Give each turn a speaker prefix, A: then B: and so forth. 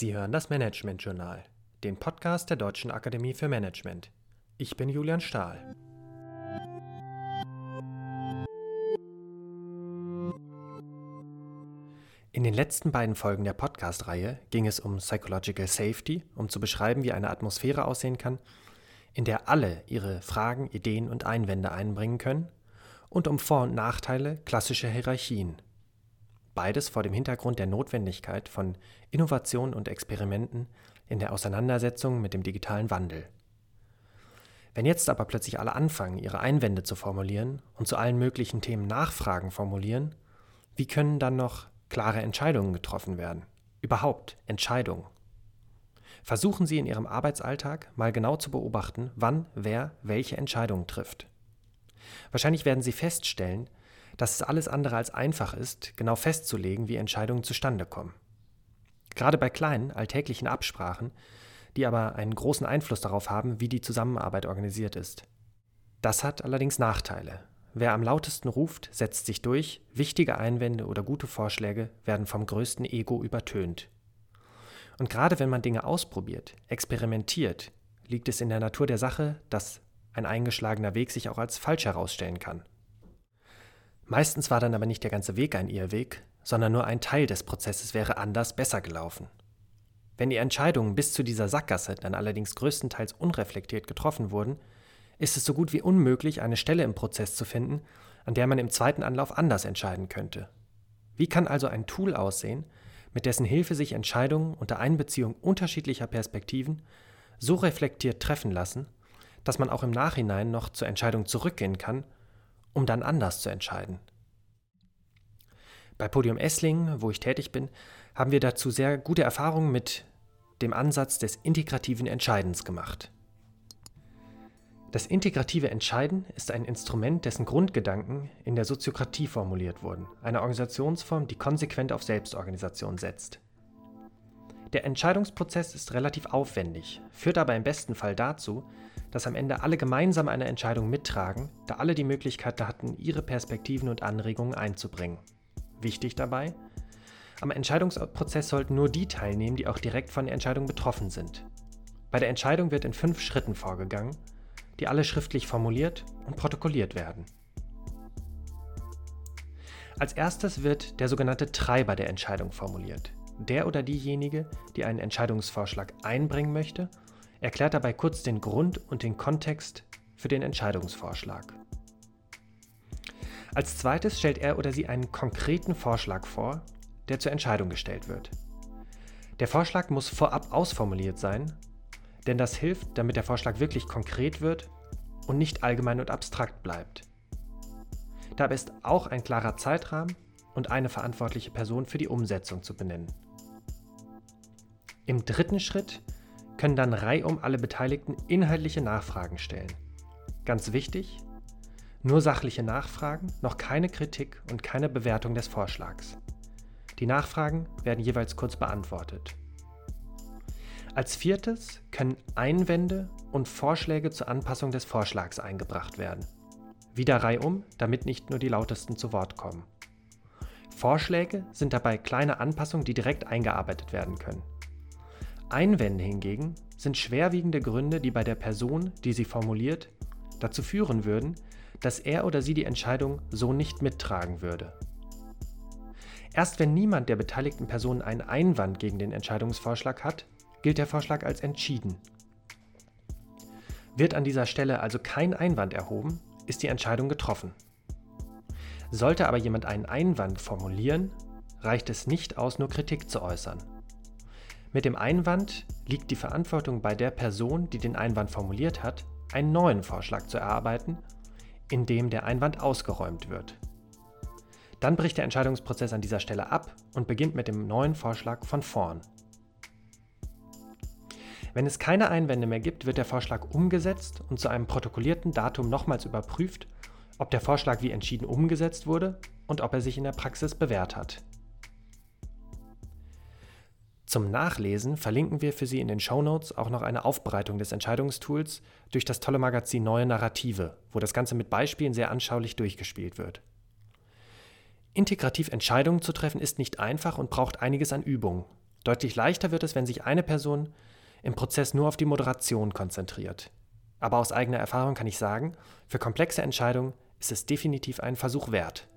A: Sie hören das Management Journal, den Podcast der Deutschen Akademie für Management. Ich bin Julian Stahl. In den letzten beiden Folgen der Podcast-Reihe ging es um Psychological Safety, um zu beschreiben, wie eine Atmosphäre aussehen kann, in der alle ihre Fragen, Ideen und Einwände einbringen können, und um Vor- und Nachteile klassischer Hierarchien. Beides vor dem Hintergrund der Notwendigkeit von Innovation und Experimenten in der Auseinandersetzung mit dem digitalen Wandel. Wenn jetzt aber plötzlich alle anfangen, ihre Einwände zu formulieren und zu allen möglichen Themen Nachfragen formulieren, wie können dann noch klare Entscheidungen getroffen werden? Überhaupt Entscheidungen. Versuchen Sie in Ihrem Arbeitsalltag mal genau zu beobachten, wann wer welche Entscheidungen trifft. Wahrscheinlich werden Sie feststellen, dass es alles andere als einfach ist, genau festzulegen, wie Entscheidungen zustande kommen. Gerade bei kleinen, alltäglichen Absprachen, die aber einen großen Einfluss darauf haben, wie die Zusammenarbeit organisiert ist. Das hat allerdings Nachteile. Wer am lautesten ruft, setzt sich durch, wichtige Einwände oder gute Vorschläge werden vom größten Ego übertönt. Und gerade wenn man Dinge ausprobiert, experimentiert, liegt es in der Natur der Sache, dass ein eingeschlagener Weg sich auch als falsch herausstellen kann. Meistens war dann aber nicht der ganze Weg ein Irrweg, sondern nur ein Teil des Prozesses wäre anders besser gelaufen. Wenn die Entscheidungen bis zu dieser Sackgasse dann allerdings größtenteils unreflektiert getroffen wurden, ist es so gut wie unmöglich, eine Stelle im Prozess zu finden, an der man im zweiten Anlauf anders entscheiden könnte. Wie kann also ein Tool aussehen, mit dessen Hilfe sich Entscheidungen unter Einbeziehung unterschiedlicher Perspektiven so reflektiert treffen lassen, dass man auch im Nachhinein noch zur Entscheidung zurückgehen kann, um dann anders zu entscheiden. Bei Podium Esslingen, wo ich tätig bin, haben wir dazu sehr gute Erfahrungen mit dem Ansatz des integrativen Entscheidens gemacht. Das integrative Entscheiden ist ein Instrument, dessen Grundgedanken in der Soziokratie formuliert wurden, einer Organisationsform, die konsequent auf Selbstorganisation setzt. Der Entscheidungsprozess ist relativ aufwendig, führt aber im besten Fall dazu, dass am Ende alle gemeinsam eine Entscheidung mittragen, da alle die Möglichkeit hatten, ihre Perspektiven und Anregungen einzubringen. Wichtig dabei, am Entscheidungsprozess sollten nur die teilnehmen, die auch direkt von der Entscheidung betroffen sind. Bei der Entscheidung wird in fünf Schritten vorgegangen, die alle schriftlich formuliert und protokolliert werden. Als erstes wird der sogenannte Treiber der Entscheidung formuliert. Der oder diejenige, die einen Entscheidungsvorschlag einbringen möchte, erklärt dabei kurz den Grund und den Kontext für den Entscheidungsvorschlag. Als zweites stellt er oder sie einen konkreten Vorschlag vor, der zur Entscheidung gestellt wird. Der Vorschlag muss vorab ausformuliert sein denn das hilft, damit der Vorschlag wirklich konkret wird und nicht allgemein und abstrakt bleibt. Dabei ist auch ein klarer Zeitrahmen und eine verantwortliche Person für die Umsetzung zu benennen. Im dritten Schritt können dann reihum alle Beteiligten inhaltliche Nachfragen stellen. Ganz wichtig, nur sachliche Nachfragen, noch keine Kritik und keine Bewertung des Vorschlags. Die Nachfragen werden jeweils kurz beantwortet. Als viertes können Einwände und Vorschläge zur Anpassung des Vorschlags eingebracht werden. Wieder reihum, damit nicht nur die lautesten zu Wort kommen. Vorschläge sind dabei kleine Anpassungen, die direkt eingearbeitet werden können. Einwände hingegen sind schwerwiegende Gründe, die bei der Person, die sie formuliert, dazu führen würden, dass er oder sie die Entscheidung so nicht mittragen würde. Erst wenn niemand der beteiligten Personen einen Einwand gegen den Entscheidungsvorschlag hat, gilt der Vorschlag als entschieden. Wird an dieser Stelle also kein Einwand erhoben, ist die Entscheidung getroffen. Sollte aber jemand einen Einwand formulieren, reicht es nicht aus, nur Kritik zu äußern. Mit dem Einwand liegt die Verantwortung bei der Person, die den Einwand formuliert hat, einen neuen Vorschlag zu erarbeiten, in dem der Einwand ausgeräumt wird. Dann bricht der Entscheidungsprozess an dieser Stelle ab und beginnt mit dem neuen Vorschlag von vorn. Wenn es keine Einwände mehr gibt, wird der Vorschlag umgesetzt und zu einem protokollierten Datum nochmals überprüft, ob der Vorschlag wie entschieden umgesetzt wurde und ob er sich in der Praxis bewährt hat. Zum Nachlesen verlinken wir für Sie in den Show Notes auch noch eine Aufbereitung des Entscheidungstools durch das tolle Magazin Neue Narrative, wo das Ganze mit Beispielen sehr anschaulich durchgespielt wird. Integrativ Entscheidungen zu treffen ist nicht einfach und braucht einiges an Übung. Deutlich leichter wird es, wenn sich eine Person im Prozess nur auf die Moderation konzentriert. Aber aus eigener Erfahrung kann ich sagen, für komplexe Entscheidungen ist es definitiv einen Versuch wert.